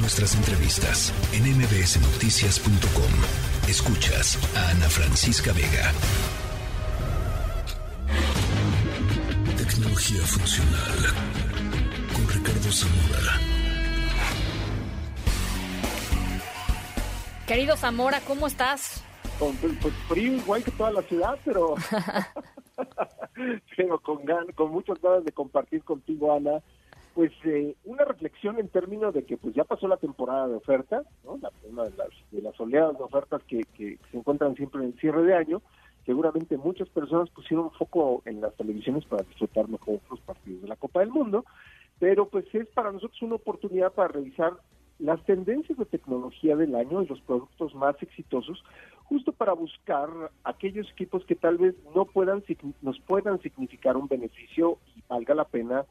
Nuestras entrevistas en mbsnoticias.com. Escuchas a Ana Francisca Vega. Tecnología funcional con Ricardo Zamora. Querido Zamora, ¿cómo estás? Con, pues, frío igual que toda la ciudad, pero, pero con, con muchas ganas de compartir contigo, Ana, pues eh, una reflexión en términos de que pues ya pasó la temporada de ofertas, ¿no? la, una de las, de oleadas de ofertas que, que se encuentran siempre en el cierre de año, seguramente muchas personas pusieron foco en las televisiones para disfrutar mejor los partidos de la Copa del Mundo, pero pues es para nosotros una oportunidad para revisar las tendencias de tecnología del año y los productos más exitosos, justo para buscar aquellos equipos que tal vez no puedan nos puedan significar un beneficio y valga la pena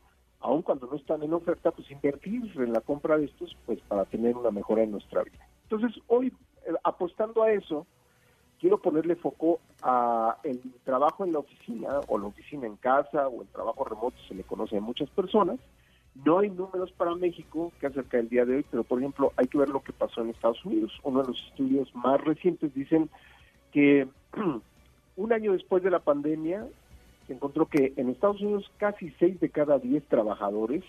aun cuando no están en oferta, pues invertir en la compra de estos, pues para tener una mejora en nuestra vida. Entonces, hoy, eh, apostando a eso, quiero ponerle foco a el trabajo en la oficina, o la oficina en casa, o el trabajo remoto, se le conoce a muchas personas. No hay números para México que acerca del día de hoy, pero por ejemplo, hay que ver lo que pasó en Estados Unidos. Uno de los estudios más recientes dicen que un año después de la pandemia, se encontró que en Estados Unidos casi 6 de cada 10 trabajadores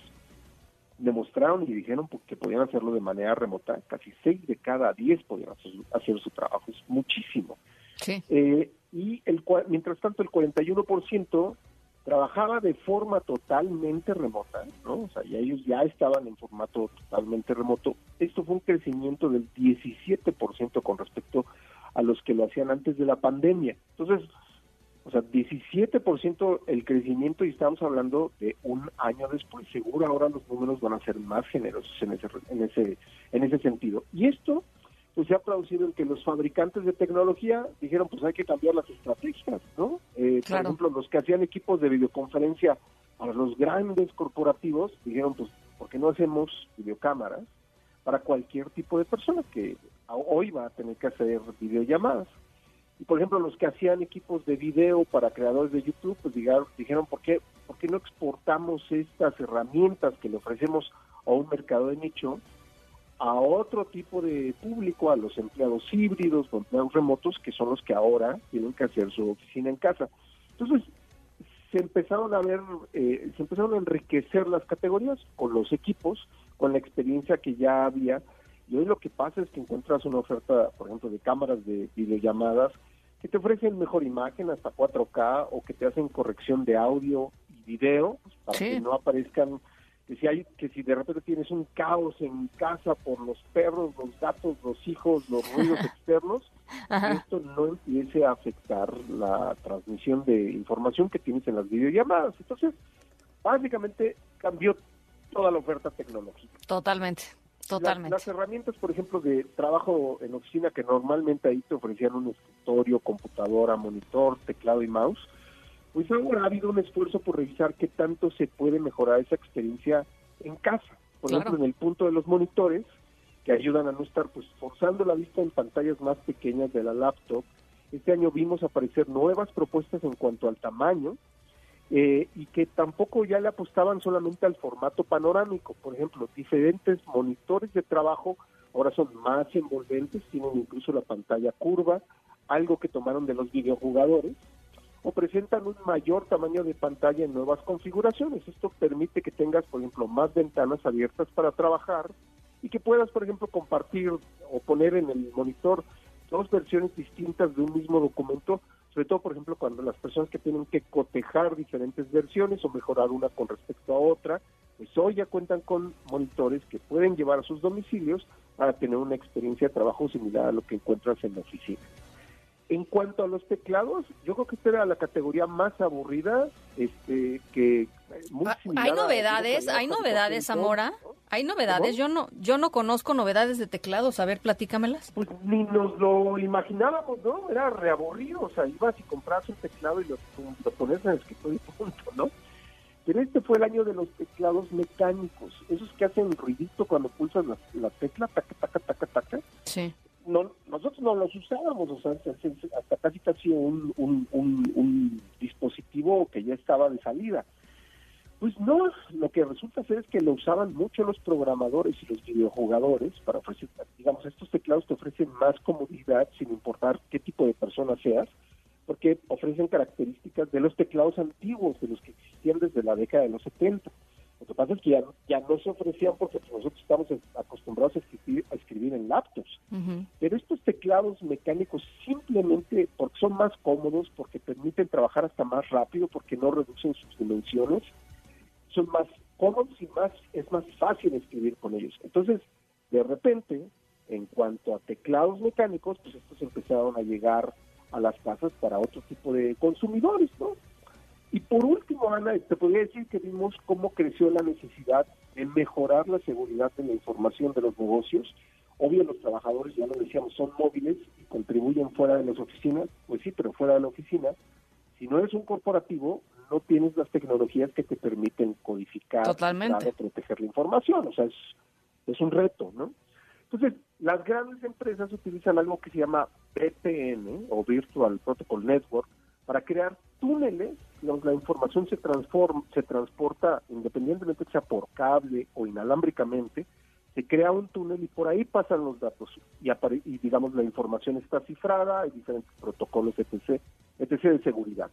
demostraron y dijeron que podían hacerlo de manera remota, casi 6 de cada 10 podían hacer, su trabajo, es muchísimo. Eh, y el, mientras tanto el 41% trabajaba de forma totalmente remota, ¿no? O sea, ya ellos ya estaban en formato totalmente remoto. Esto fue un crecimiento del 17% con respecto a los que lo hacían antes de la pandemia. Entonces, o sea, 17% el crecimiento y estamos hablando de un año después. Seguro ahora los números van a ser más generosos en ese, en ese, en ese sentido. Y esto pues se ha producido en que los fabricantes de tecnología dijeron pues hay que cambiar las estrategias, ¿no? Eh, por ejemplo, los que hacían equipos de videoconferencia para los grandes corporativos dijeron pues ¿por qué no hacemos videocámaras para cualquier tipo de persona que hoy va a tener que hacer videollamadas? Y por ejemplo, los que hacían equipos de video para creadores de YouTube, pues dijeron, ¿por qué, ¿por qué no exportamos estas herramientas que le ofrecemos a un mercado de nicho a otro tipo de público, a los empleados híbridos o empleados remotos, que son los que ahora tienen que hacer su oficina en casa? Entonces, se empezaron a ver, eh, se empezaron a enriquecer las categorías con los equipos, con la experiencia que ya había. Y hoy lo que pasa es que encuentras una oferta, por ejemplo, de cámaras de videollamadas que te ofrecen mejor imagen hasta 4K o que te hacen corrección de audio y video pues, para que no aparezcan que si hay que si de repente tienes un caos en casa por los perros, los gatos, los hijos, los ruidos externos, esto no empiece a afectar la transmisión de información que tienes en las videollamadas. Entonces, básicamente cambió toda la oferta tecnológica. Totalmente. Totalmente. Las, herramientas, por ejemplo, de trabajo en oficina que normalmente ahí te ofrecían un escritorio, computadora, monitor, teclado y mouse, pues ahora ha habido un esfuerzo por revisar qué tanto se puede mejorar esa experiencia en casa. Por ejemplo, en el punto de los monitores, que ayudan a no estar pues forzando la vista en pantallas más pequeñas de la laptop. Este año vimos aparecer nuevas propuestas en cuanto al tamaño, eh, y que tampoco ya le apostaban solamente al formato panorámico. Por ejemplo, diferentes monitores de trabajo ahora son más envolventes, tienen incluso la pantalla curva, algo que tomaron de los videojugadores, o presentan un mayor tamaño de pantalla en nuevas configuraciones. Esto permite que tengas, por ejemplo, más ventanas abiertas para trabajar y que puedas, por ejemplo, compartir o poner en el monitor dos versiones distintas de un mismo documento sobre todo, por ejemplo, cuando las personas que tienen que cotejar diferentes versiones o mejorar una con respecto a otra, pues hoy ya cuentan con monitores que pueden llevar a sus domicilios para tener una experiencia de trabajo similar a lo que encuentras en la oficina. En cuanto a los teclados, yo creo que esta era la categoría más aburrida, este, que ah, hay novedades, hay novedades, Zamora, hay novedades. Yo no, yo no conozco novedades de teclados. A ver, platícamelas. Pues ni nos lo imaginábamos, ¿no? Era reaburrido, o sea, ibas y compras un teclado y lo, lo pones en el escritorio y punto, ¿no? Pero este fue el año de los teclados mecánicos, esos que hacen ruidito cuando pulsas la, la tecla, taca, taca, taca, taca. Sí no, nosotros no los usábamos, o sea, hasta casi casi un, un, un, dispositivo que ya estaba de salida. Pues no, lo que resulta ser es que lo usaban mucho los programadores y los videojugadores para ofrecer, digamos, estos teclados te ofrecen más comodidad sin importar qué tipo de persona seas, porque ofrecen características de los teclados antiguos, de los que existían desde la década de los 70. Lo que pasa es que ya, no se ofrecían porque nosotros estamos acostumbrados a escribir, a escribir en laptops. Pero estos teclados mecánicos simplemente porque son más cómodos, porque permiten trabajar hasta más rápido, porque no reducen sus dimensiones, son más cómodos y más es más fácil escribir con ellos. Entonces, de repente, en cuanto a teclados mecánicos, pues estos empezaron a llegar a las casas para otro tipo de consumidores, ¿no? Y por último, Ana, te podría decir que vimos cómo creció la necesidad de mejorar la seguridad de la información de los negocios. Obvio, los trabajadores, ya lo decíamos, son móviles y contribuyen fuera de las oficinas, pues sí, pero fuera de la oficina. Si no eres un corporativo, no tienes las tecnologías que te permiten codificar, Totalmente. proteger la información. O sea, es, es un reto, ¿no? Entonces, las grandes empresas utilizan algo que se llama VPN o Virtual Protocol Network para crear túneles, la información se transforma, se transporta independientemente sea por cable o inalámbricamente, se crea un túnel y por ahí pasan los datos y, y digamos la información está cifrada, hay diferentes protocolos etc, etc de seguridad.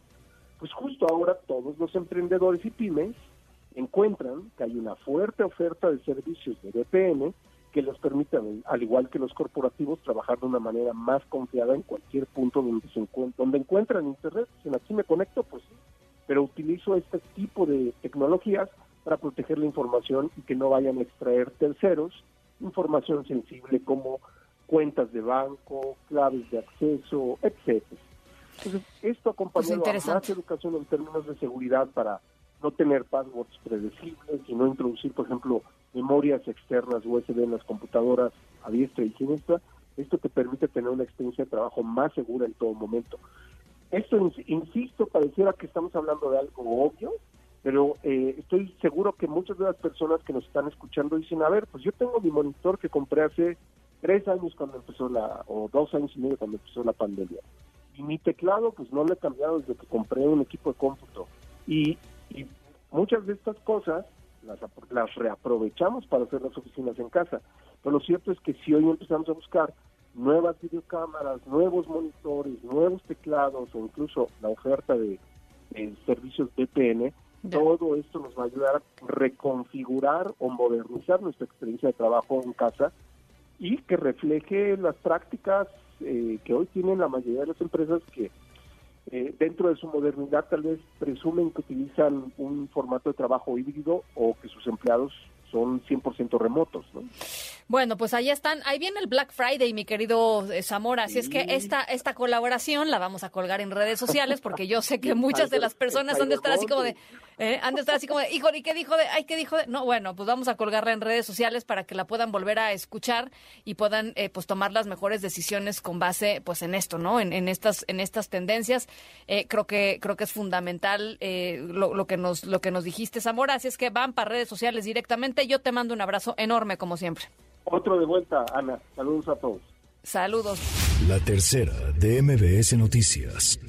Pues justo ahora todos los emprendedores y pymes encuentran que hay una fuerte oferta de servicios de VPN que les permitan, al igual que los corporativos, trabajar de una manera más confiada en cualquier punto donde se encuentran, donde encuentran internet. Si aquí me conecto, pues sí, pero utilizo este tipo de tecnologías para proteger la información y que no vayan a extraer terceros información sensible como cuentas de banco, claves de acceso, etcétera. Entonces, esto acompañado pues a más educación en términos de seguridad para no tener passwords predecibles y no introducir, por ejemplo, memorias externas USB en las computadoras a diestra y siniestra, esto te permite tener una experiencia de trabajo más segura en todo momento. Esto, insisto, pareciera que estamos hablando de algo obvio, pero eh, estoy seguro que muchas de las personas que nos están escuchando dicen, a ver, pues yo tengo mi monitor que compré hace tres años cuando empezó la, o dos años y medio cuando empezó la pandemia y mi teclado pues no lo he cambiado desde que compré un equipo de cómputo. Y, muchas de estas cosas las, las reaprovechamos para hacer las oficinas en casa. Pero lo cierto es que si hoy empezamos a buscar nuevas videocámaras, nuevos monitores, nuevos teclados o incluso la oferta de, servicios VPN, todo esto nos va a ayudar a reconfigurar o modernizar nuestra experiencia de trabajo en casa y que refleje las prácticas eh, que hoy tienen la mayoría de las empresas que eh, dentro de su modernidad tal vez presumen que utilizan un formato de trabajo híbrido o que sus empleados son 100% remotos, ¿no? Bueno, pues ahí están, ahí viene el Black Friday, mi querido eh, Zamora, así es que esta esta colaboración la vamos a colgar en redes sociales porque yo sé que muchas de las personas han de estar así como de eh, han de estar así como de, híjole, ¿y qué dijo de? Ay, ¿qué dijo de? No, bueno, pues vamos a colgarla en redes sociales para que la puedan volver a escuchar y puedan eh, pues tomar las mejores decisiones con base pues en esto, ¿no? En, en estas en estas tendencias. creo que creo que es fundamental lo, lo que nos lo que nos dijiste, Zamora, así es que van para redes sociales directamente. Yo te mando un abrazo enorme como siempre. Otro de vuelta, Ana. Saludos a todos. Saludos. La tercera de MBS Noticias.